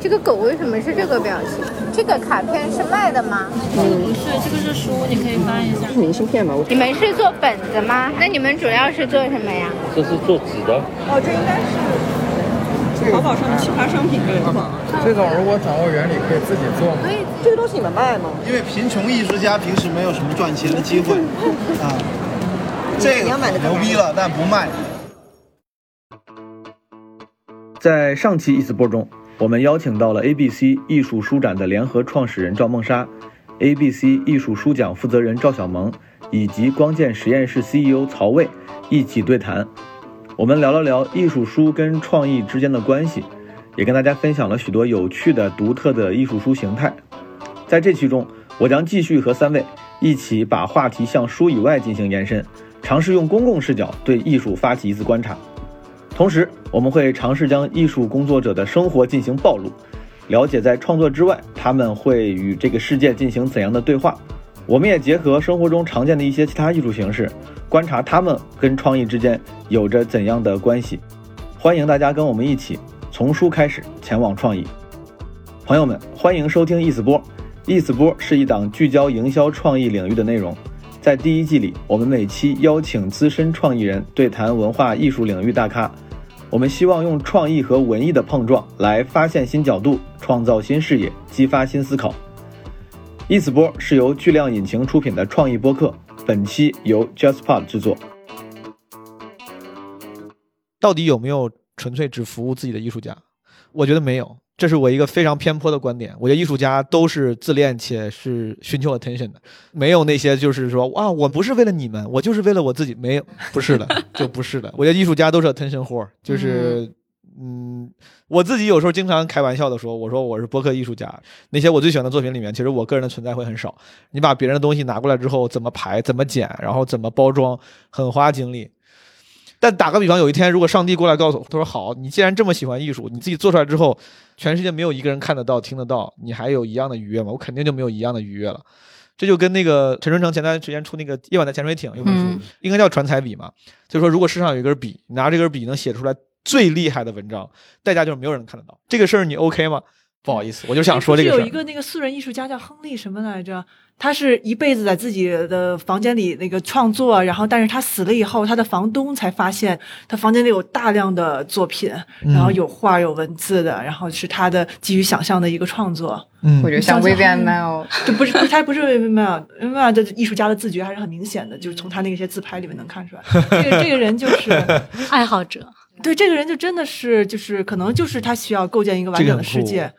这个狗为什么是这个表情？这个卡片是卖的吗？这个不是，这个是书，你可以翻一下。是明信片吗？你们是做本子吗？那你们主要是做什么呀？这是做纸的，哦，这应该是淘宝上的奇葩商品这个吗？这种如果掌握原理，可以自己做吗？这个东西你们卖吗？因为贫穷艺术家平时没有什么赚钱的机会 啊，这个你要买的牛逼了，但不卖。在上期一次播中，我们邀请到了 ABC 艺术书展的联合创始人赵梦莎、ABC 艺术书奖负责人赵小萌以及光剑实验室 CEO 曹卫一起对谈。我们聊了聊艺术书跟创意之间的关系，也跟大家分享了许多有趣的、独特的艺术书形态。在这期中，我将继续和三位一起把话题向书以外进行延伸，尝试用公共视角对艺术发起一次观察。同时，我们会尝试将艺术工作者的生活进行暴露，了解在创作之外，他们会与这个世界进行怎样的对话。我们也结合生活中常见的一些其他艺术形式，观察他们跟创意之间有着怎样的关系。欢迎大家跟我们一起从书开始，前往创意。朋友们，欢迎收听《意思波》。《意思波》是一档聚焦营销创意领域的内容。在第一季里，我们每期邀请资深创意人对谈文化艺术领域大咖。我们希望用创意和文艺的碰撞来发现新角度，创造新视野，激发新思考。意思波是由巨量引擎出品的创意播客，本期由 JustPod 制作。到底有没有纯粹只服务自己的艺术家？我觉得没有，这是我一个非常偏颇的观点。我觉得艺术家都是自恋且是寻求 attention 的，没有那些就是说啊，我不是为了你们，我就是为了我自己。没有，不是的，就不是的。我觉得艺术家都是 attention whore，就是嗯，我自己有时候经常开玩笑的说，我说我是播客艺术家。那些我最喜欢的作品里面，其实我个人的存在会很少。你把别人的东西拿过来之后，怎么排、怎么剪，然后怎么包装，很花精力。但打个比方，有一天如果上帝过来告诉我，他说好，你既然这么喜欢艺术，你自己做出来之后，全世界没有一个人看得到、听得到，你还有一样的愉悦吗？我肯定就没有一样的愉悦了。这就跟那个陈春成前段时间出那个《夜晚的潜水艇》有本书，嗯应该叫传彩笔嘛，就是说如果世上有一根笔，你拿这根笔能写出来最厉害的文章，代价就是没有人看得到。这个事儿你 OK 吗？不好意思，我就想说这个有一个那个素人艺术家叫亨利什么来着？他是一辈子在自己的房间里那个创作，然后但是他死了以后，他的房东才发现他房间里有大量的作品，嗯然后有画有文字的，然后是他的基于想象的一个创作。嗯我觉得像 Vivian Mao，就不是不是他不是 Vivian Mao 的艺术家的自觉还是很明显的，就是从他那些自拍里面能看出来，这个这个人就是爱好者，对这个人就真的是就是可能就是他需要构建一个完整的世界，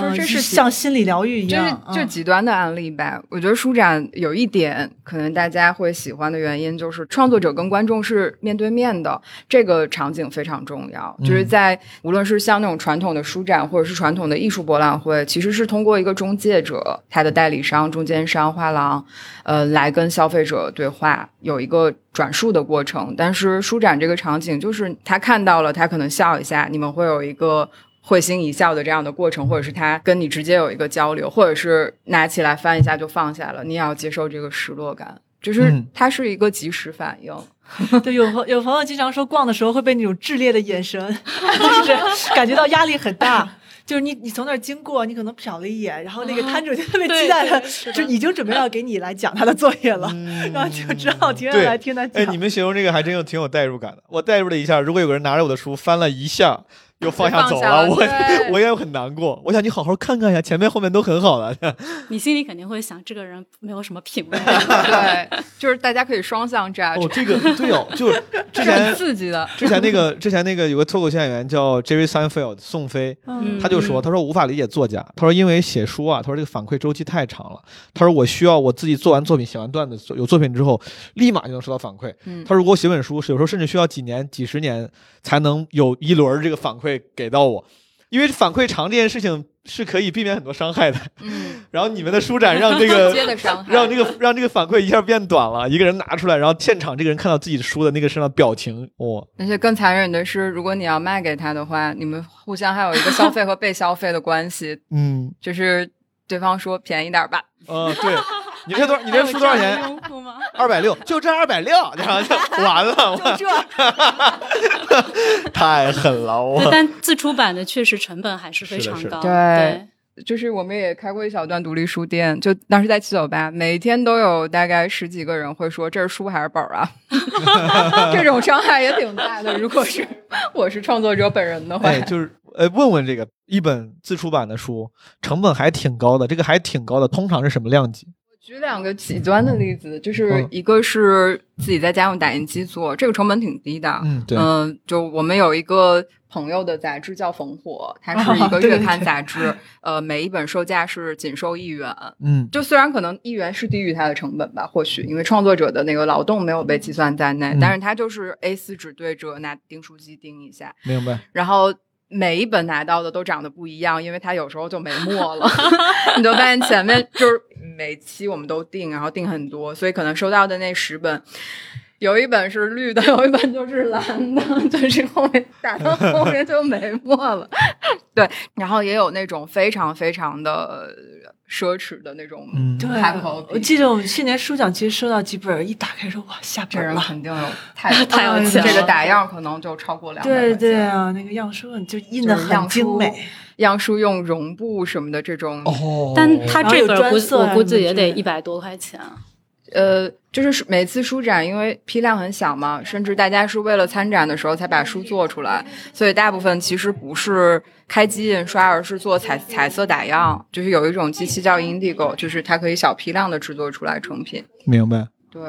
嗯嗯，这是像心理疗愈一这是样，就嗯极端的案例吧。我觉得书展有一点可能大家会喜欢的原因，就是创作者跟观众是面对面的，这个场景非常重要。就是在无论是像那种传统的书展，或者是传统的艺术博览会，其实是通过一个中介者，他的代理商、中间商、画廊，呃，来跟消费者对话，有一个转述的过程。但是书展这个场景，就是他看到了，他可能笑一下，你们会有一个。会心一笑的这样的过程，或者是他跟你直接有一个交流，或者是拿起来翻一下就放下了，你也要接受这个失落感，就是嗯它是一个及时反应。对，有朋有朋友经常说逛的时候会被那种炽烈的眼神，就是感觉到压力很大。就是你，你从那儿经过，你可能瞟了一眼，然后那个摊主就特别期待 的，就已经准备要给你来讲他的作业了，然后就只好停下来听他讲。哎，你们形容这个还真有挺有代入感的。我代入了一下，如果有个人拿着我的书翻了一下，又放下走了，我 我也很难过。我想你好好看看呀，前面后面都很好了。你心里肯定会想，这个人没有什么品味。对，就是大家可以双向 judge，、哦，这个对哦，就是之前很刺激的。之前那个之前那个有个脱口秀演员叫 Jerry Seinfeld 宋飞，嗯他就说，他说无法理解作家，他说因为写书啊，他说这个反馈周期太长了，他说我需要我自己做完作品、写完段子、有作品之后，立马就能收到反馈。嗯他说如果写本书，有时候甚至需要几年、几十年才能有一轮这个反馈给到我，因为反馈长这件事情是可以避免很多伤害的。嗯，然后你们的舒展让这个 让这个让这个反馈一下变短了，一个人拿出来，然后现场这个人看到自己书的那个身上表情，哇、而且更残忍的是，如果你要卖给他的话，你们互相还有一个消费和被消费的关系，嗯，就是对方说便宜点吧，呃，对，你这多，你这书多少钱？二百六，就这二百六，然后就 完了，就这，太狠了，我，但自出版的确实成本还是非常高。对就是我们也开过一小段独立书店，就当时在七九八，每天都有大概十几个人会说这是书还是本儿啊，这种伤害也挺大的。如果是我是创作者本人的话，哎，就是呃，问问这个一本自出版的书成本还挺高的，这个还挺高的，通常是什么量级？举两个极端的例子，就是嗯一个是自己在家用打印机做，这个成本挺低的。嗯，对，嗯，就我们有一个朋友的杂志叫《烽火》，它是一个月刊杂志，呃，每一本售价是仅售一元。嗯，就虽然可能一元是低于它的成本吧，或许因为创作者的那个劳动没有被计算在内，嗯但是它就是 A 四纸对折，拿订书机订一下，明白。然后每一本拿到的都长得不一样，因为它有时候就没墨了，你就发现前面就是每期我们都订，然后订很多，所以可能收到的那十本。有一本是绿的，有一本就是蓝的，就是后面打到后面就没墨了。对，然后也有那种非常非常的奢侈的那种嗯对我记得我们去年书奖其实收到几本儿，一打开说哇下这人本了。肯定有太太有钱了这个打样可能就超过两百对。对啊，那个样书就印的很精美。样书用绒布什么的这种，哦但他这本估专色啊我估计也得一百多块钱。呃，就是每次书展，因为批量很小嘛，甚至大家是为了参展的时候才把书做出来，所以大部分其实不是开机印刷，而是做彩彩色打样。就是有一种机器叫 Indigo，就是它可以小批量的制作出来成品。明白。对，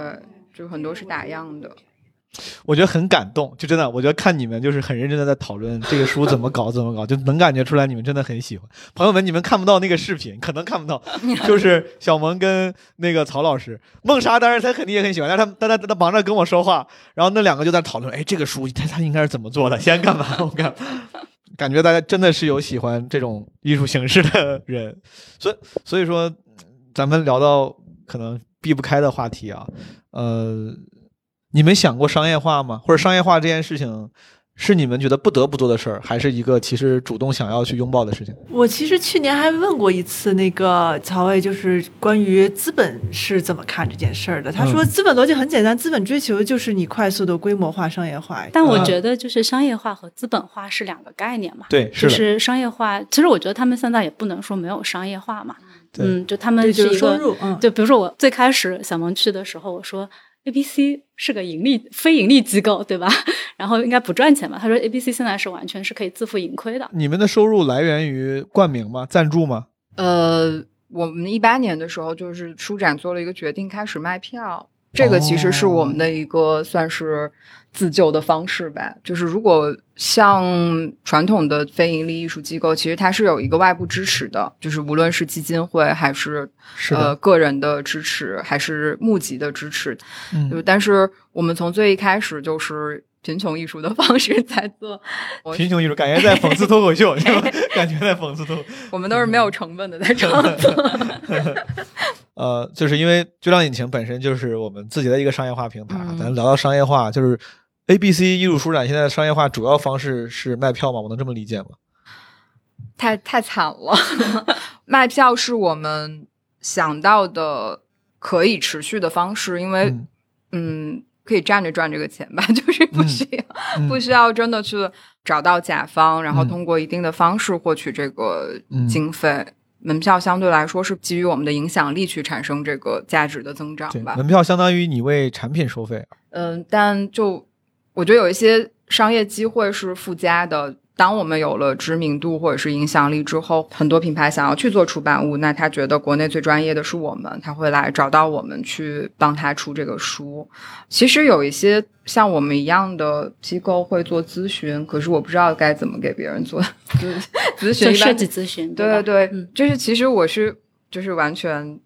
就很多是打样的。我觉得很感动，就真的，我觉得看你们就是很认真的在讨论这个书怎么搞，怎么搞，就能感觉出来你们真的很喜欢。朋友们，你们看不到那个视频，可能看不到，就是小萌跟那个曹老师，梦莎当然他肯定也很喜欢，但是他但他他忙着跟我说话，然后那两个就在讨论，哎，这个书他他应该是怎么做的，先干嘛？我干。感觉大家真的是有喜欢这种艺术形式的人，所以所以说，咱们聊到可能避不开的话题啊，呃，你们想过商业化吗？或者商业化这件事情是你们觉得不得不做的事儿，还是一个其实主动想要去拥抱的事情？我其实去年还问过一次那个曹魏，就是关于资本是怎么看这件事儿的。他说，嗯资本逻辑很简单，资本追求就是你快速的规模化、商业化。但我嗯觉得就是商业化和资本化是两个概念嘛。对，就是的，是商业化，其实我觉得他们现在也不能说没有商业化嘛。嗯，就他们，是一个，就是收入，嗯，就比如说我最开始小萌去的时候，我说 A B C 是个盈利非盈利机构，对吧？然后应该不赚钱吧？他说 A B C 现在是完全是可以自负盈亏的。你们的收入来源于冠名吗？赞助吗？呃，我们一八年的时候，就是书展做了一个决定，开始卖票。这个其实是我们的一个算是自救的方式吧。就是如果像传统的非盈利艺术机构，其实它是有一个外部支持的，就是无论是基金会还是是呃个人的支持，还是募集的支持。嗯但是我们从最一开始就是贫穷艺术的方式在做，我贫穷艺术，感觉在讽刺脱口秀，是吧？感觉在讽刺脱口。我们都是没有成本的在创作。呃，就是因为巨浪引擎本身就是我们自己的一个商业化平台，嗯咱聊到商业化，就是 A B C 艺术书展现在的商业化主要方式是卖票吗？我能这么理解吗？太太惨了，卖票是我们想到的可以持续的方式，因为嗯嗯可以站着赚这个钱吧，就是不需要、嗯不需要真的去找到甲方，然后嗯通过一定的方式获取这个嗯经费。门票相对来说是基于我们的影响力去产生这个价值的增长，吧。门票相当于你为产品收费。嗯，但就我觉得有一些商业机会是附加的。当我们有了知名度或者是影响力之后，很多品牌想要去做出版物，那他觉得国内最专业的是我们，他会来找到我们去帮他出这个书。其实有一些像我们一样的机构会做咨询，可是我不知道该怎么给别人做咨 咨询。就设计咨询，对对对，嗯就是其实我是就是完全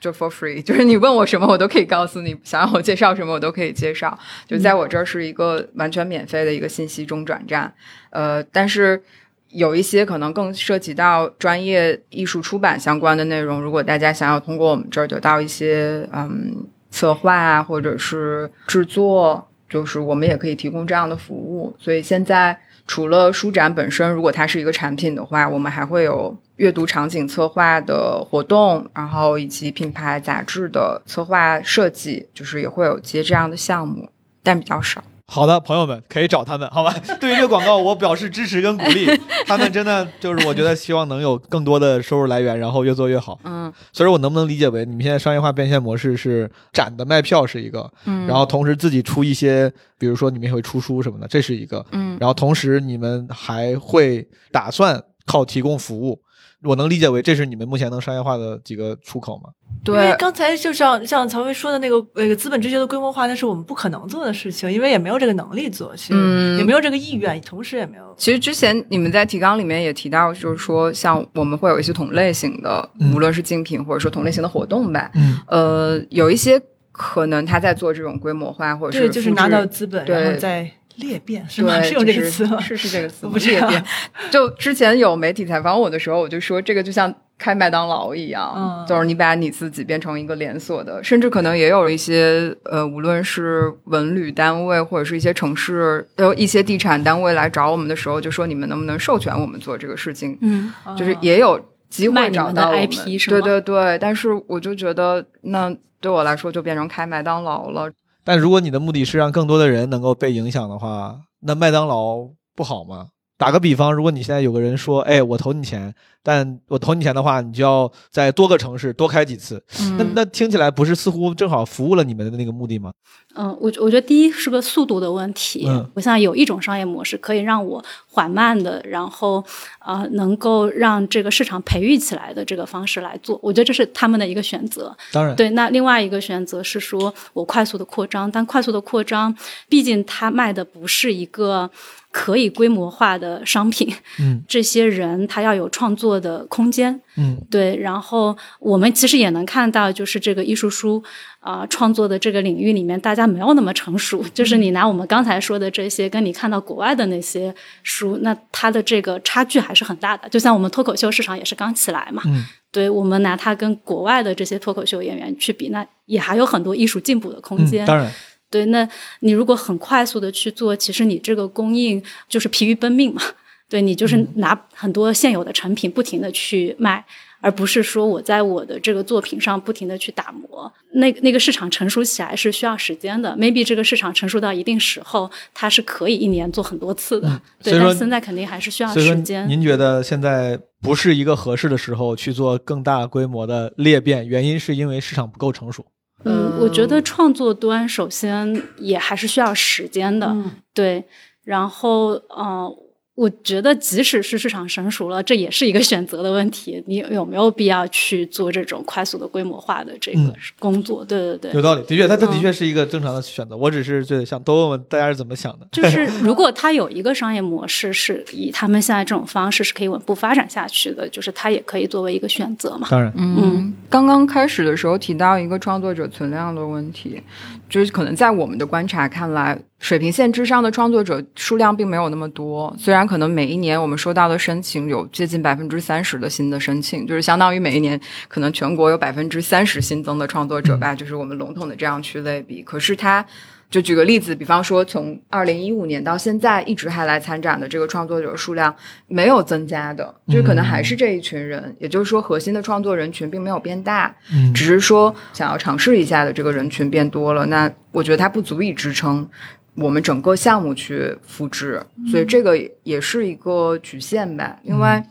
就 for free，就是你问我什么我都可以告诉你，想让我介绍什么我都可以介绍，就在我这儿是一个完全免费的一个信息中转站，呃，但是。有一些可能更涉及到专业艺术出版相关的内容，如果大家想要通过我们这儿得到一些嗯策划啊，或者是制作，就是我们也可以提供这样的服务。所以现在除了书展本身，如果它是一个产品的话，我们还会有阅读场景策划的活动，然后以及品牌杂志的策划设计，就是也会有接这样的项目，但比较少。好的，朋友们可以找他们，好吧？对于这个广告，我表示支持跟鼓励。他们真的就是，我觉得希望能有更多的收入来源，然后越做越好。嗯所以我能不能理解为你们现在商业化变现模式是展的卖票是一个，嗯，然后同时自己出一些，比如说你们也会出书什么的，这是一个，嗯然后同时你们还会打算靠提供服务。我能理解为这是你们目前能商业化的几个出口吗？对。因为，刚才就像像曹薇说的那个那个资本追求的规模化，那是我们不可能做的事情，因为也没有这个能力做，其实嗯。也没有这个意愿，同时也没有。其实之前你们在提纲里面也提到，就是说像我们会有一些同类型的，嗯。无论是竞品或者说同类型的活动吧，嗯。呃，有一些可能他在做这种规模化，或者对，是就是拿到资本，然后再裂变，是吗？是用这个词吗？是是这个词吗，我不知道裂变。就之前有媒体采访我的时候，我就说这个就像开麦当劳一样，嗯就是你把你自己变成一个连锁的，甚至可能也有一些呃，无论是文旅单位或者是一些城市，有一些地产单位来找我们的时候，就说你们能不能授权我们做这个事情，嗯，就是也有机会找到我们 IP 是对对对，但是我就觉得那对我来说就变成开麦当劳了。但如果你的目的是让更多的人能够被影响的话，那麦当劳不好吗？打个比方，如果你现在有个人说，哎，我投你钱，但我投你钱的话，你就要在多个城市多开几次，那嗯那听起来不是似乎正好服务了你们的那个目的吗？嗯，我我觉得第一是个速度的问题。嗯我想有一种商业模式可以让我缓慢的，然后啊、呃能够让这个市场培育起来的这个方式来做，我觉得这是他们的一个选择。当然，对，那另外一个选择是说我快速的扩张，但快速的扩张，毕竟它卖的不是一个可以规模化的商品，嗯 这些人他要有创作的空间，嗯对，然后我们其实也能看到，就是这个艺术书啊、创作的这个领域里面，大家没有那么成熟。就是你拿我们刚才说的这些，跟你看到国外的那些书，那它的这个差距还是很大的。就像我们脱口秀市场也是刚起来嘛，嗯对我们拿它跟国外的这些脱口秀演员去比，那也还有很多艺术进步的空间。嗯，当然，对，那你如果很快速的去做，其实你这个供应就是疲于奔命嘛。对你就是拿很多现有的成品不停的去卖，而不是说我在我的这个作品上不停的去打磨。那那个市场成熟起来是需要时间的，maybe 这个市场成熟到一定时候，它是可以一年做很多次的。对，所以说但现在肯定还是需要时间。您觉得现在不是一个合适的时候去做更大规模的裂变，原因是因为市场不够成熟。嗯，我觉得创作端首先也还是需要时间的，嗯对。然后，呃，我觉得即使是市场成熟了，这也是一个选择的问题。你有没有必要去做这种快速的规模化的这个嗯工作？对对对有。道理，的确，它它的嗯确是一个正常的选择。我只是就想多问问大家是怎么想的。就是 如果它有一个商业模式是以他们现在这种方式是可以稳步发展下去的，就是它也可以作为一个选择嘛。当然，嗯，刚刚开始的时候提到一个创作者存量的问题，就是可能在我们的观察看来，水平线之上的创作者数量并没有那么多。虽然可能每一年我们收到的申请有接近百分之三十的新的申请，就是相当于每一年可能全国有百分之三十新增的创作者吧，就是我们笼统的这样去类比。可是它就举个例子，比方说从二零一五年到现在，一直还来参展的这个创作者数量没有增加的，就是可能还是这一群人。也就是说，核心的创作人群并没有变大，嗯只是说想要尝试一下的这个人群变多了。那我觉得它不足以支撑我们整个项目去复制，所以这个也是一个局限吧。另外，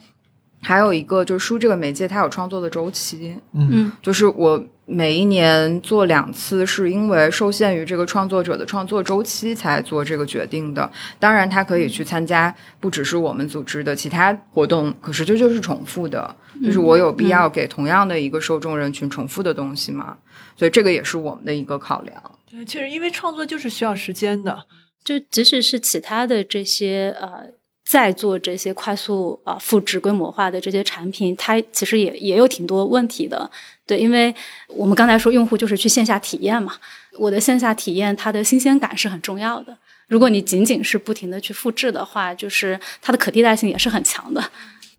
还有一个就是书这个媒介，它有创作的周期，嗯就是我每一年做两次，是因为受限于这个创作者的创作周期才做这个决定的。当然，他可以去参加不只是我们组织的其他活动，可是这就是重复的，就是我有必要给同样的一个受众人群重复的东西吗？所以这个也是我们的一个考量。对，确实，因为创作就是需要时间的。就即使是其他的这些呃，在做这些快速啊、复制规模化的这些产品，它其实也也有挺多问题的。对，因为我们刚才说用户就是去线下体验嘛，我的线下体验它的新鲜感是很重要的。如果你仅仅是不停的去复制的话，就是它的可替代性也是很强的。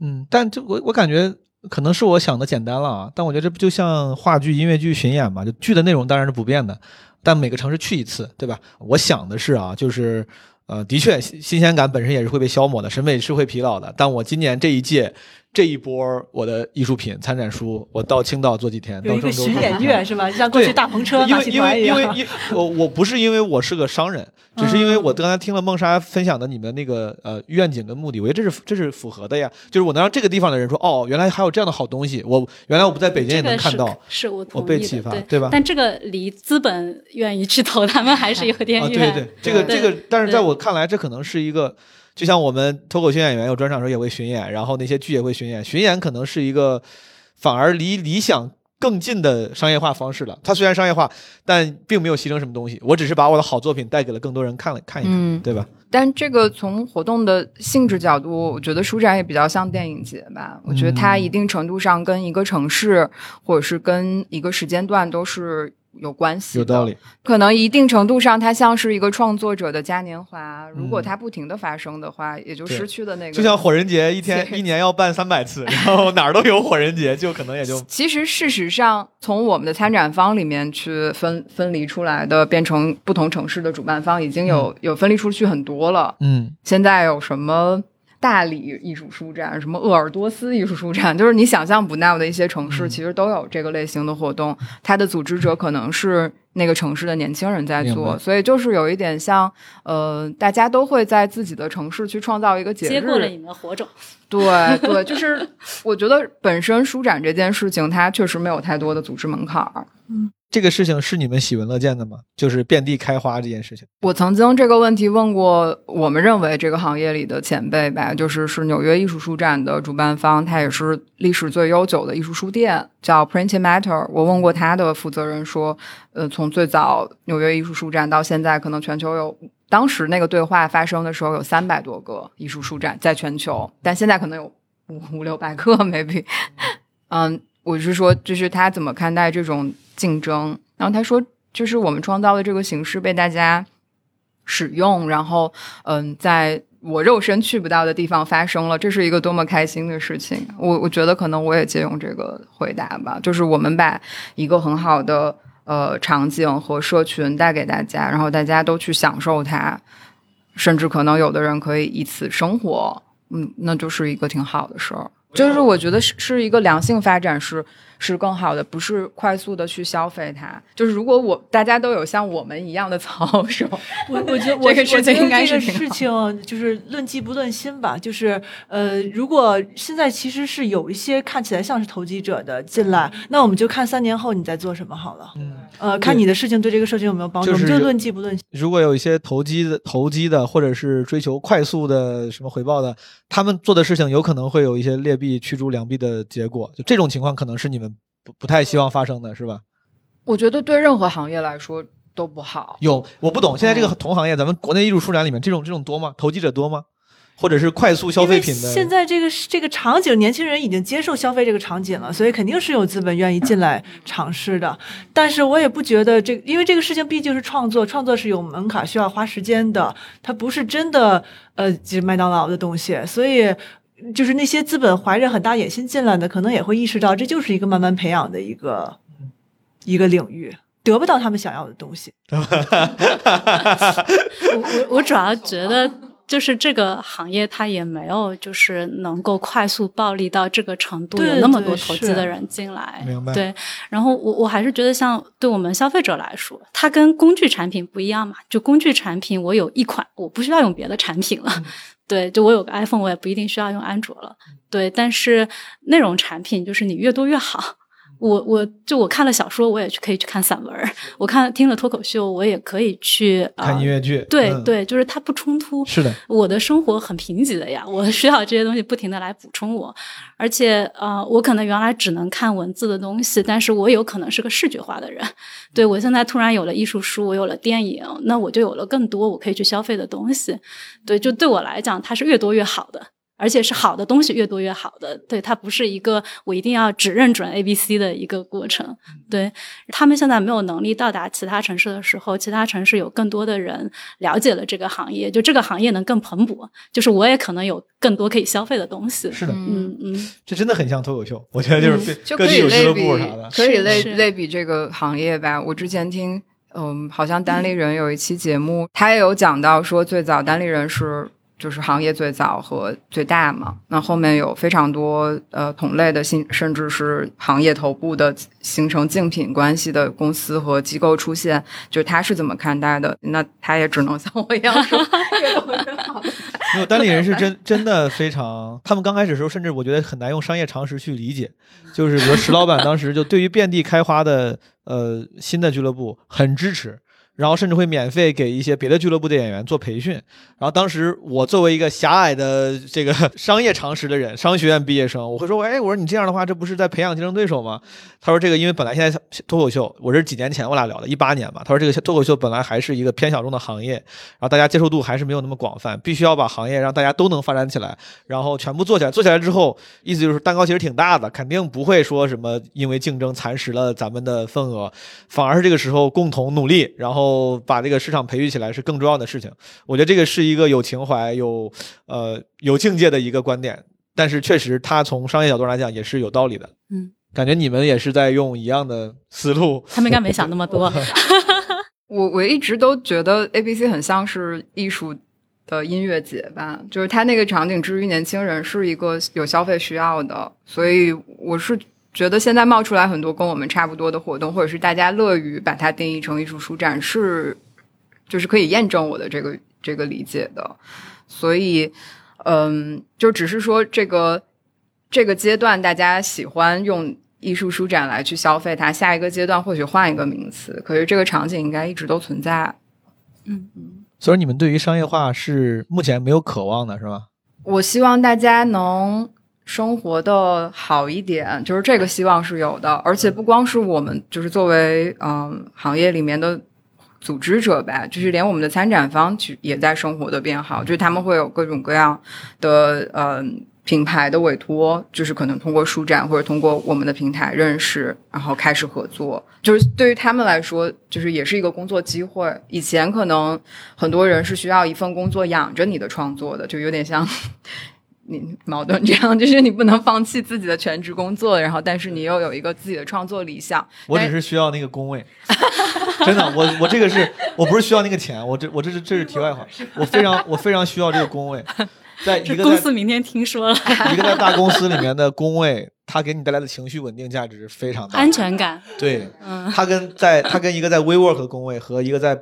嗯，但就我我感觉可能是我想的简单了啊，但我觉得这不就像话剧、音乐剧巡演嘛，就剧的内容当然是不变的，但每个城市去一次，对吧？我想的是啊，就是。呃，的确，新新鲜感本身也是会被消磨的，审美是会疲劳的。但我今年这一届这一波我的艺术品参展书，我到青岛做几天，有一个到郑州巡演几天月是吧？像过去大篷车因为因。为因为因我我不是因为我是个商人，只是因为我刚才听了梦莎分享的你们那个呃愿景跟目的，我觉得这是这是符合的呀。就是我能让这个地方的人说，哦，原来还有这样的好东西，我原来我不在北京也能看到。是我同意的被启发对对吧但这个离资本愿意去投他们还是有点啊，远。对对，这个这个，但是在我看来，这可能是一个，就像我们脱口秀演员有专场时候也会巡演，然后那些剧也会巡演，巡演可能是一个反而离理想更近的商业化方式了。它虽然商业化，但并没有牺牲什么东西，我只是把我的好作品带给了更多人看了看一看，嗯对吧？但这个从活动的性质角度，我觉得书展也比较像电影节吧。我觉得它一定程度上跟一个城市或者是跟一个时间段都是有关系。有道理。可能一定程度上，它像是一个创作者的嘉年华。如果它不停的发生的话，也就失去了那个。就像火人节一天一年要办三百次，然后哪儿都有火人节，就可能也就其实事实上，从我们的参展方里面去分分离出来的，变成不同城市的主办方，已经有、有分离出去很多了。嗯，现在有什么大理艺术书展，什么鄂尔多斯艺术书展，就是你想象不到的一些城市，其实都有这个类型的活动。它的组织者可能是那个城市的年轻人在做，所以就是有一点像，呃，大家都会在自己的城市去创造一个节日。接过了你们火种。对对，就是我觉得本身书展这件事情，它确实没有太多的组织门槛儿。这个事情是你们喜闻乐见的吗？就是遍地开花这件事情。我曾经这个问题问过我们认为这个行业里的前辈吧，就是是纽约艺术书展的主办方，他也是历史最悠久的艺术书店，叫 Printing Matter。我问过他的负责人说，呃，从最早纽约艺术书展到现在，可能全球有当时那个对话发生的时候有三百多个艺术书展在全球，但现在可能有五五六百个 maybe。嗯，我是说，就是他怎么看待这种竞争？然后他说，就是我们创造的这个形式被大家使用，然后嗯，在我肉身去不到的地方发生了，这是一个多么开心的事情。我我觉得可能我也借用这个回答吧，就是我们把一个很好的呃场景和社群带给大家，然后大家都去享受它，甚至可能有的人可以以此生活，嗯，那就是一个挺好的事儿。就是我觉得是是一个良性发展是是更好的，不是快速的去消费它。就是如果我大家都有像我们一样的操守，我 我觉得我这个事情应该是这个事情就是论迹不论心吧，就是呃，如果现在其实是有一些看起来像是投机者的进来，那我们就看三年后你在做什么好了。嗯，呃，看你的事情对这个社群有没有帮助，就是我们就论迹不论心。如果有一些投机的、投机的，或者是追求快速的什么回报的，他们做的事情有可能会有一些劣币驱逐良币的结果。就这种情况，可能是你们不不太希望发生的，是吧？我觉得对任何行业来说都不好。有我不懂，现在这个嗯同行业，咱们国内艺术书展里面这种这种多吗？投机者多吗？或者是快速消费品的？现在这个这个场景，年轻人已经接受消费这个场景了，所以肯定是有资本愿意进来尝试的。但是我也不觉得这，因为这个事情毕竟是创作，创作是有门槛，需要花时间的，它不是真的呃，就是麦当劳的东西，所以。就是那些资本怀着很大野心进来的，可能也会意识到这就是一个慢慢培养的一个一个领域，得不到他们想要的东西。我我我主要觉得。就是这个行业，它也没有就是能够快速暴利到这个程度，有那么多投资的人进来。明白对，然后我我还是觉得，像对我们消费者来说，它跟工具产品不一样嘛。就工具产品，我有一款，我不需要用别的产品了。对，就我有个 iPhone，我也不一定需要用安卓了。对，但是内容产品就是你越多越好。我我就我看了小说，我也去可以去看散文儿；我看听了脱口秀，我也可以去、呃、看音乐剧对、嗯对，就是它不冲突。是的，我的生活很贫瘠的呀，我需要这些东西不停的来补充我，而且呃，我可能原来只能看文字的东西，但是我有可能是个视觉化的人。对我现在突然有了艺术书，我有了电影，那我就有了更多我可以去消费的东西。对，就对我来讲，它是越多越好的。而且是好的东西越多越好的，对它不是一个我一定要只认准 A、B、C 的一个过程。对他们现在没有能力到达其他城市的时候，其他城市有更多的人了解了这个行业，就这个行业能更蓬勃，就是我也可能有更多可以消费的东西。是的，嗯嗯，这真的很像脱口秀，我觉得就是就可以各地有俱乐类比部啥的，可以类类比这个行业吧。我之前听，嗯，好像单立人有一期节目，他也有讲到说，最早单立人是就是行业最早和最大嘛。那后面有非常多呃同类的新，甚至是行业头部的形成竞品关系的公司和机构出现，就他是怎么看待的？那他也只能像我一样说，越多越好。没有单立人是真 真的非常，他们刚开始的时候，甚至我觉得很难用商业常识去理解。就是比如石老板当时就对于遍地开花的呃新的俱乐部很支持。然后甚至会免费给一些别的俱乐部的演员做培训。然后当时我作为一个狭隘的这个商业常识的人，商学院毕业生，我会说：“哎，我说你这样的话，这不是在培养竞争对手吗？”他说：“这个因为本来现在脱口秀，我是几年前我俩聊的，一八年吧。他说这个脱口秀本来还是一个偏小众的行业，然后大家接受度还是没有那么广泛，必须要把行业让大家都能发展起来，然后全部做起来。做起来之后，意思就是蛋糕其实挺大的，肯定不会说什么因为竞争蚕食了咱们的份额，反而是这个时候共同努力，然后把这个。”市场培育起来是更重要的事情，我觉得这个是一个有情怀、有呃有境界的一个观点，但是确实，它从商业角度来讲也是有道理的。嗯，感觉你们也是在用一样的思路。他们应该没想那么多。我我一直都觉得 A B C 很像是艺术的音乐节吧，就是它那个场景之于年轻人是一个有消费需要的，所以我是。觉得现在冒出来很多跟我们差不多的活动，或者是大家乐于把它定义成艺术书展，是就是可以验证我的这个这个理解的。所以，嗯，就只是说这个这个阶段大家喜欢用艺术书展来去消费它，下一个阶段或许换一个名词，可是这个场景应该一直都存在。嗯嗯。所以你们对于商业化是目前没有渴望的，是吧？我希望大家能。生活的好一点，就是这个希望是有的，而且不光是我们，就是作为嗯行业里面的组织者吧，就是连我们的参展方其实也在生活的变好，就是他们会有各种各样的嗯品牌的委托，就是可能通过书展或者通过我们的平台认识，然后开始合作，就是对于他们来说，就是也是一个工作机会。以前可能很多人是需要一份工作养着你的创作的，就有点像。你矛盾这样，就是你不能放弃自己的全职工作，然后但是你又有一个自己的创作理想。我只是需要那个工位，真的，我我这个是我不是需要那个钱，我这我这是这是题外话，我非常我非常需要这个工位，在一个公司明天听说了，一个在大公司里面的工位，它给你带来的情绪稳定价值非常大，安全感。对，嗯，它跟在它跟一个在 WeWork 的工位和一个在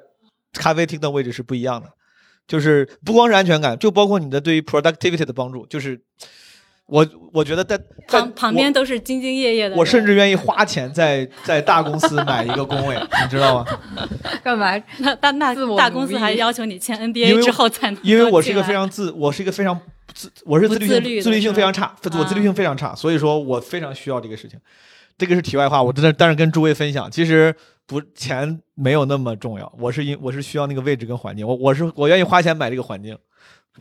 咖啡厅的位置是不一样的。就是不光是安全感，就包括你的对于 productivity 的帮助。就是我我觉得在旁旁边都是兢兢业业的，我甚至愿意花钱在在大公司买一个工位，你知道吗？干嘛？那大那大公司还要求你签 NBA 之后才能？因为我是一个非常自，我是一个非常自，我是自律性自律性非常差，我自律性非常差，所以说我非常需要这个事情。这个是题外话，我真的但是跟诸位分享，其实。不，钱没有那么重要。我是因我是需要那个位置跟环境，我我是我愿意花钱买这个环境。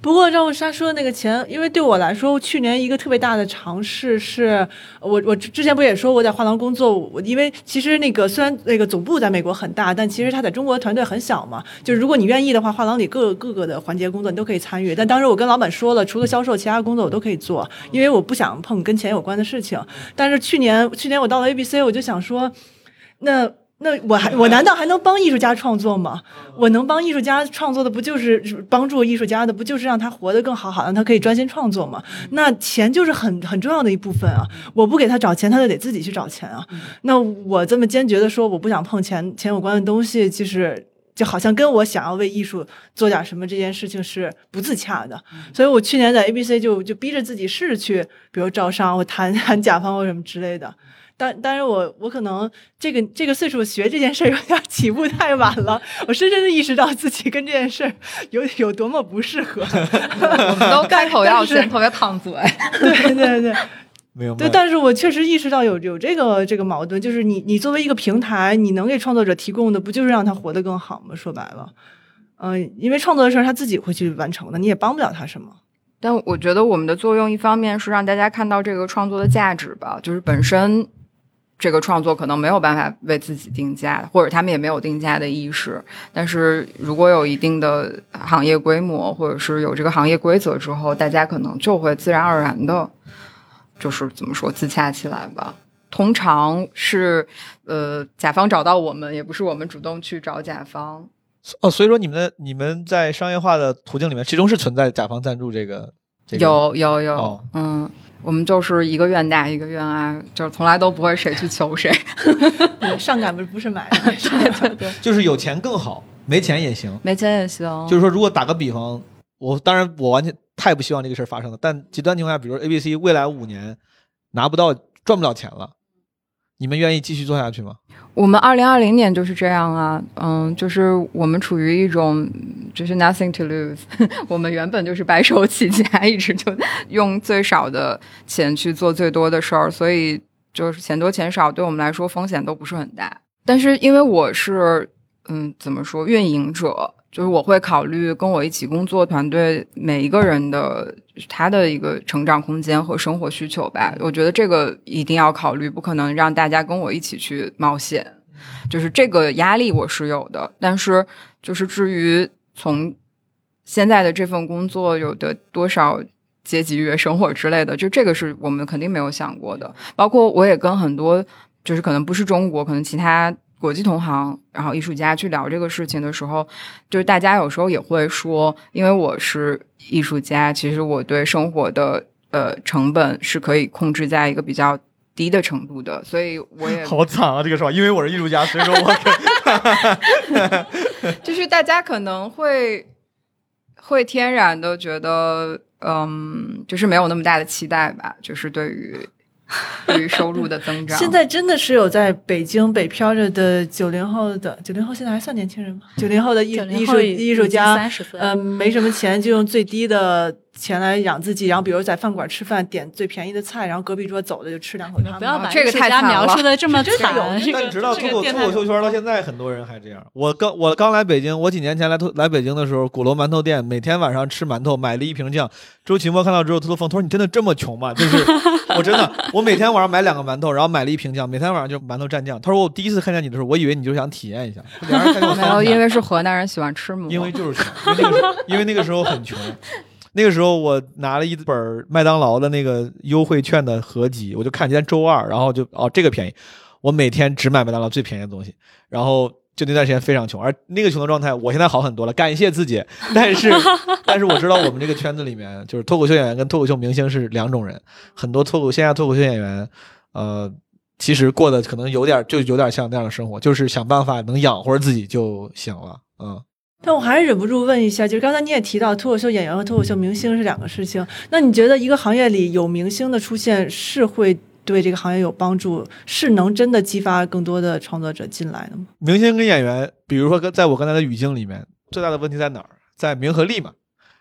不过赵文莎说的那个钱，因为对我来说，去年一个特别大的尝试是，我我之前不也说我在画廊工作，我因为其实那个虽然那个总部在美国很大，但其实他在中国团队很小嘛。就是如果你愿意的话，画廊里各各个的环节工作你都可以参与。但当时我跟老板说了，除了销售，其他工作我都可以做，因为我不想碰跟钱有关的事情。但是去年去年我到了 ABC，我就想说，那。那我还我难道还能帮艺术家创作吗？我能帮艺术家创作的不就是帮助艺术家的不就是让他活得更好，好让他可以专心创作吗？那钱就是很很重要的一部分啊！我不给他找钱，他就得自己去找钱啊！那我这么坚决的说我不想碰钱钱有关的东西，其实就好像跟我想要为艺术做点什么这件事情是不自洽的。所以我去年在 ABC 就就逼着自己试着去，比如招商，我谈谈甲方或什么之类的。但但是我我可能这个这个岁数学这件事有点起步太晚了，我深深的意识到自己跟这件事有有多么不适合。都开口要钱，特别烫嘴。对对对，没有。对，但是我确实意识到有有这个这个矛盾，就是你你作为一个平台，你能给创作者提供的不就是让他活得更好吗？说白了，嗯，因为创作的事儿他自己会去完成的，你也帮不了他什么。但我觉得我们的作用一方面是让大家看到这个创作的价值吧，就是本身。这个创作可能没有办法为自己定价，或者他们也没有定价的意识。但是如果有一定的行业规模，或者是有这个行业规则之后，大家可能就会自然而然的，就是怎么说自洽起来吧。通常是呃，甲方找到我们，也不是我们主动去找甲方。哦，所以说你们的你们在商业化的途径里面，其中是存在甲方赞助这个。这个、有有有，哦嗯，我们就是一个愿打一个愿挨，就是从来都不会谁去求谁。对上赶不是不是买 的，对对对，就是有钱更好，没钱也行。没钱也行。就是说，如果打个比方，我当然我完全太不希望这个事儿发生了，但极端情况下，比如说 A、B、C 未来五年拿不到赚不了钱了，你们愿意继续做下去吗？我们二零二零年就是这样啊，嗯，就是我们处于一种就是 nothing to lose，我们原本就是白手起家，一直就用最少的钱去做最多的事儿，所以就是钱多钱少对我们来说风险都不是很大。但是因为我是嗯怎么说运营者，就是我会考虑跟我一起工作团队每一个人的他的一个成长空间和生活需求吧。我觉得这个一定要考虑，不可能让大家跟我一起去冒险。就是这个压力我是有的，但是就是至于从现在的这份工作有的多少阶级跃升或者之类的，就这个是我们肯定没有想过的。包括我也跟很多就是可能不是中国，可能其他国际同行，然后艺术家去聊这个事情的时候，就是大家有时候也会说，因为我是艺术家，其实我对生活的呃成本是可以控制在一个比较。低的程度的，所以我也好惨啊！这个说法，因为我是艺术家，所以说我 就是大家可能会会天然的觉得，嗯，就是没有那么大的期待吧，就是对于 对于收入的增长。现在真的是有在北京北漂着的九零后的九零后，现在还算年轻人吗？九零后的艺艺术艺术家，嗯，没什么钱，就用最低的。钱来养自己，然后比如在饭馆吃饭，点最便宜的菜，然后隔壁桌走的就吃两口汤。不要把这个太描述的这么 惨。但你知道脱口脱口秀圈到现在很多人还这样。我刚我刚来北京，我几年前来来北京的时候，鼓楼馒头店每天晚上吃馒头，买了一瓶酱。周奇墨看到之后，他都疯，他说：“你真的这么穷吗？”就是我真的，我每天晚上买两个馒头，然后买了一瓶酱，每天晚上就馒头蘸酱。他说：“我第一次看见你的时候，我以为你就想体验一下。”然后，因为是河南人喜欢吃馍。因为就是因为那个时候很穷。那个时候我拿了一本麦当劳的那个优惠券的合集，我就看今天周二，然后就哦这个便宜，我每天只买麦当劳最便宜的东西，然后就那段时间非常穷，而那个穷的状态，我现在好很多了，感谢自己。但是 但是我知道我们这个圈子里面，就是脱口秀演员跟脱口秀明星是两种人，很多脱口线下脱口秀演员，呃，其实过得可能有点就有点像那样的生活，就是想办法能养活自己就行了，嗯。但我还是忍不住问一下，就是刚才你也提到脱口秀演员和脱口秀明星是两个事情，那你觉得一个行业里有明星的出现是会对这个行业有帮助，是能真的激发更多的创作者进来的吗？明星跟演员，比如说跟在我刚才的语境里面，最大的问题在哪儿？在名和利嘛。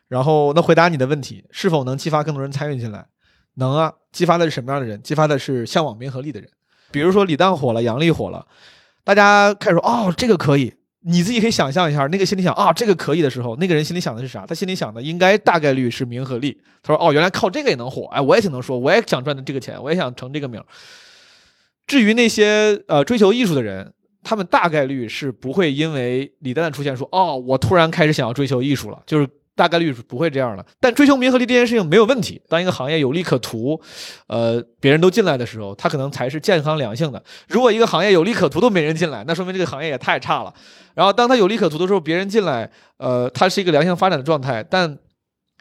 然后那回答你的问题，是否能激发更多人参与进来？能啊，激发的是什么样的人？激发的是向往名和利的人。比如说李诞火了，杨笠火了，大家开始说哦，这个可以。你自己可以想象一下，那个心里想啊，这个可以的时候，那个人心里想的是啥？他心里想的应该大概率是名和利。他说哦，原来靠这个也能火，哎，我也挺能说，我也想赚的这个钱，我也想成这个名。至于那些呃追求艺术的人，他们大概率是不会因为李诞的出现说哦，我突然开始想要追求艺术了，就是。大概率是不会这样的，但追求名和利这件事情没有问题。当一个行业有利可图，呃，别人都进来的时候，它可能才是健康良性的。如果一个行业有利可图都没人进来，那说明这个行业也太差了。然后，当它有利可图的时候，别人进来，呃，它是一个良性发展的状态。但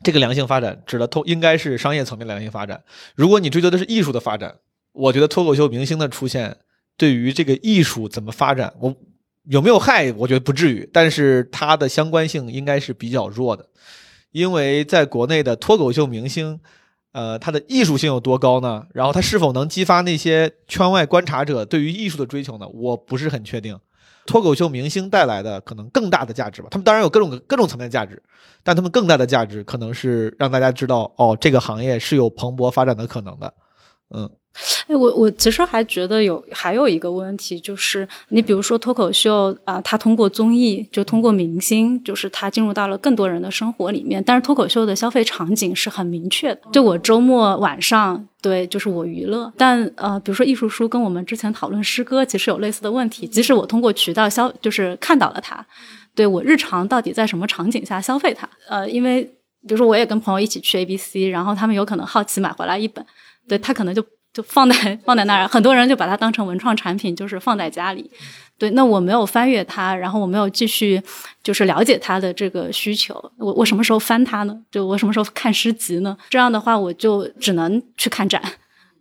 这个良性发展指的通应该是商业层面的良性发展。如果你追求的是艺术的发展，我觉得脱口秀明星的出现对于这个艺术怎么发展，我。有没有害？我觉得不至于，但是它的相关性应该是比较弱的，因为在国内的脱口秀明星，呃，他的艺术性有多高呢？然后他是否能激发那些圈外观察者对于艺术的追求呢？我不是很确定。脱口秀明星带来的可能更大的价值吧，他们当然有各种各种层面价值，但他们更大的价值可能是让大家知道，哦，这个行业是有蓬勃发展的可能的，嗯。哎，我我其实还觉得有还有一个问题，就是你比如说脱口秀啊，它通过综艺，就通过明星，就是它进入到了更多人的生活里面。但是脱口秀的消费场景是很明确的，就我周末晚上对，就是我娱乐。但呃，比如说艺术书跟我们之前讨论诗歌，其实有类似的问题。即使我通过渠道消，就是看到了它，对我日常到底在什么场景下消费它？呃，因为比如说我也跟朋友一起去 A B C，然后他们有可能好奇买回来一本，对他可能就。就放在放在那儿，很多人就把它当成文创产品，就是放在家里。对，那我没有翻阅它，然后我没有继续就是了解它的这个需求。我我什么时候翻它呢？就我什么时候看诗集呢？这样的话，我就只能去看展。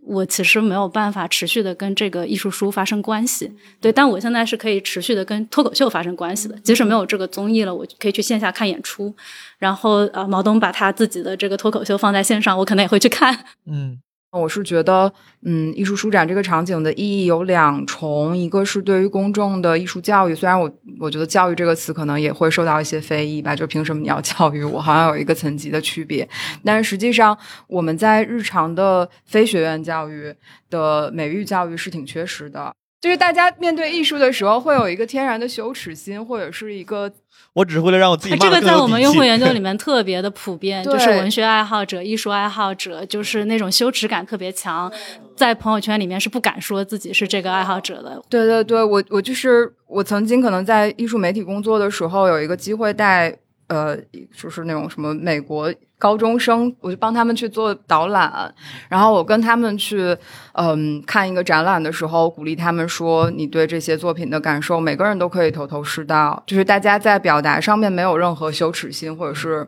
我其实没有办法持续的跟这个艺术书发生关系。对，但我现在是可以持续的跟脱口秀发生关系的。即使没有这个综艺了，我可以去线下看演出。然后呃，毛东把他自己的这个脱口秀放在线上，我可能也会去看。嗯。我是觉得，嗯，艺术书展这个场景的意义有两重，一个是对于公众的艺术教育，虽然我我觉得“教育”这个词可能也会受到一些非议吧，就凭什么你要教育我？好像有一个层级的区别。但实际上，我们在日常的非学院教育的美育教育是挺缺失的，就是大家面对艺术的时候会有一个天然的羞耻心，或者是一个。我只是为了让我自己。这个在我们用户研究里 面特别的普遍，就是文学爱好者、艺术爱好者，就是那种羞耻感特别强，在朋友圈里面是不敢说自己是这个爱好者的。对对对，我我就是我曾经可能在艺术媒体工作的时候，有一个机会带。呃，就是那种什么美国高中生，我就帮他们去做导览，然后我跟他们去，嗯，看一个展览的时候，鼓励他们说，你对这些作品的感受，每个人都可以头头是道，就是大家在表达上面没有任何羞耻心，或者是，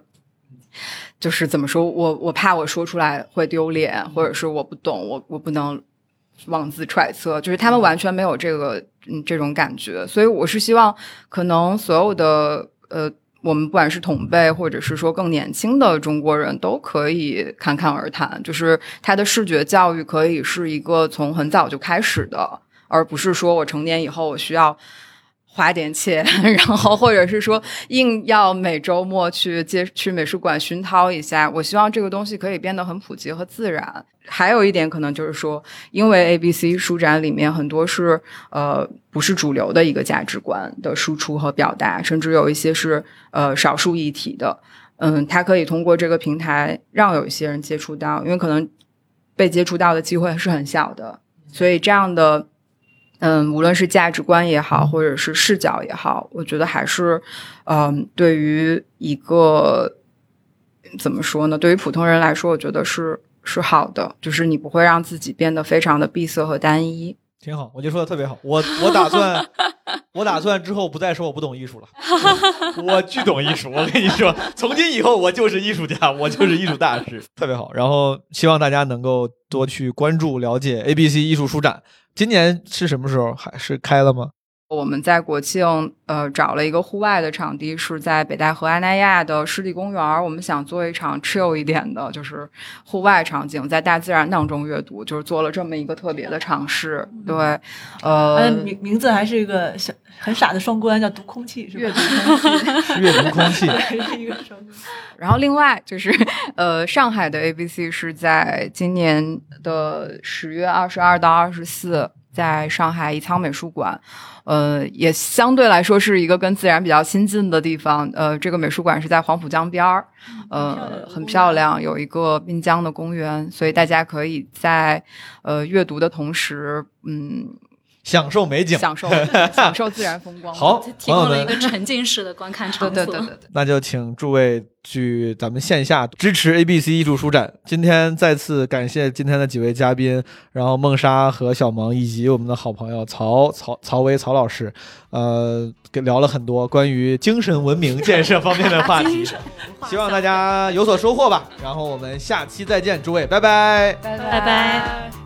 就是怎么说我我怕我说出来会丢脸，或者是我不懂，我我不能妄自揣测，就是他们完全没有这个嗯这种感觉，所以我是希望可能所有的呃。我们不管是同辈，或者是说更年轻的中国人，都可以侃侃而谈。就是他的视觉教育可以是一个从很早就开始的，而不是说我成年以后我需要。花点钱，然后或者是说硬要每周末去接去美术馆熏陶一下。我希望这个东西可以变得很普及和自然。还有一点可能就是说，因为 A B C 书展里面很多是呃不是主流的一个价值观的输出和表达，甚至有一些是呃少数议题的。嗯，它可以通过这个平台让有一些人接触到，因为可能被接触到的机会是很小的，所以这样的。嗯，无论是价值观也好，或者是视角也好，我觉得还是，嗯，对于一个怎么说呢？对于普通人来说，我觉得是是好的，就是你不会让自己变得非常的闭塞和单一。挺好，我觉得说的特别好。我我打算，我打算之后不再说我不懂艺术了，我巨懂艺术。我跟你说，从今以后我就是艺术家，我就是艺术大师，特别好。然后希望大家能够多去关注、了解 A B C 艺术书展。今年是什么时候？还是开了吗？我们在国庆呃找了一个户外的场地，是在北戴河阿那亚的湿地公园。我们想做一场 chill 一点的，就是户外场景，在大自然当中阅读，就是做了这么一个特别的尝试。对，呃，名名字还是一个小很傻的双关，叫读空气，是阅读空气，阅读空气，一个双关。然后另外就是呃，上海的 ABC 是在今年的十月二十二到二十四。在上海宜昌美术馆，呃，也相对来说是一个跟自然比较亲近的地方。呃，这个美术馆是在黄浦江边儿，呃，很漂亮，有一个滨江的公园，所以大家可以在呃阅读的同时，嗯。享受美景，享受 享受自然风光。好，提供了一个沉浸式的观看场所。对对对对，那就请诸位去咱们线下支持 A B C 艺术书展。今天再次感谢今天的几位嘉宾，然后梦莎和小萌，以及我们的好朋友曹曹曹薇曹老师，呃，聊了很多关于精神文明建设方面的话题，希望大家有所收获吧。然后我们下期再见，诸位，拜拜，拜拜拜。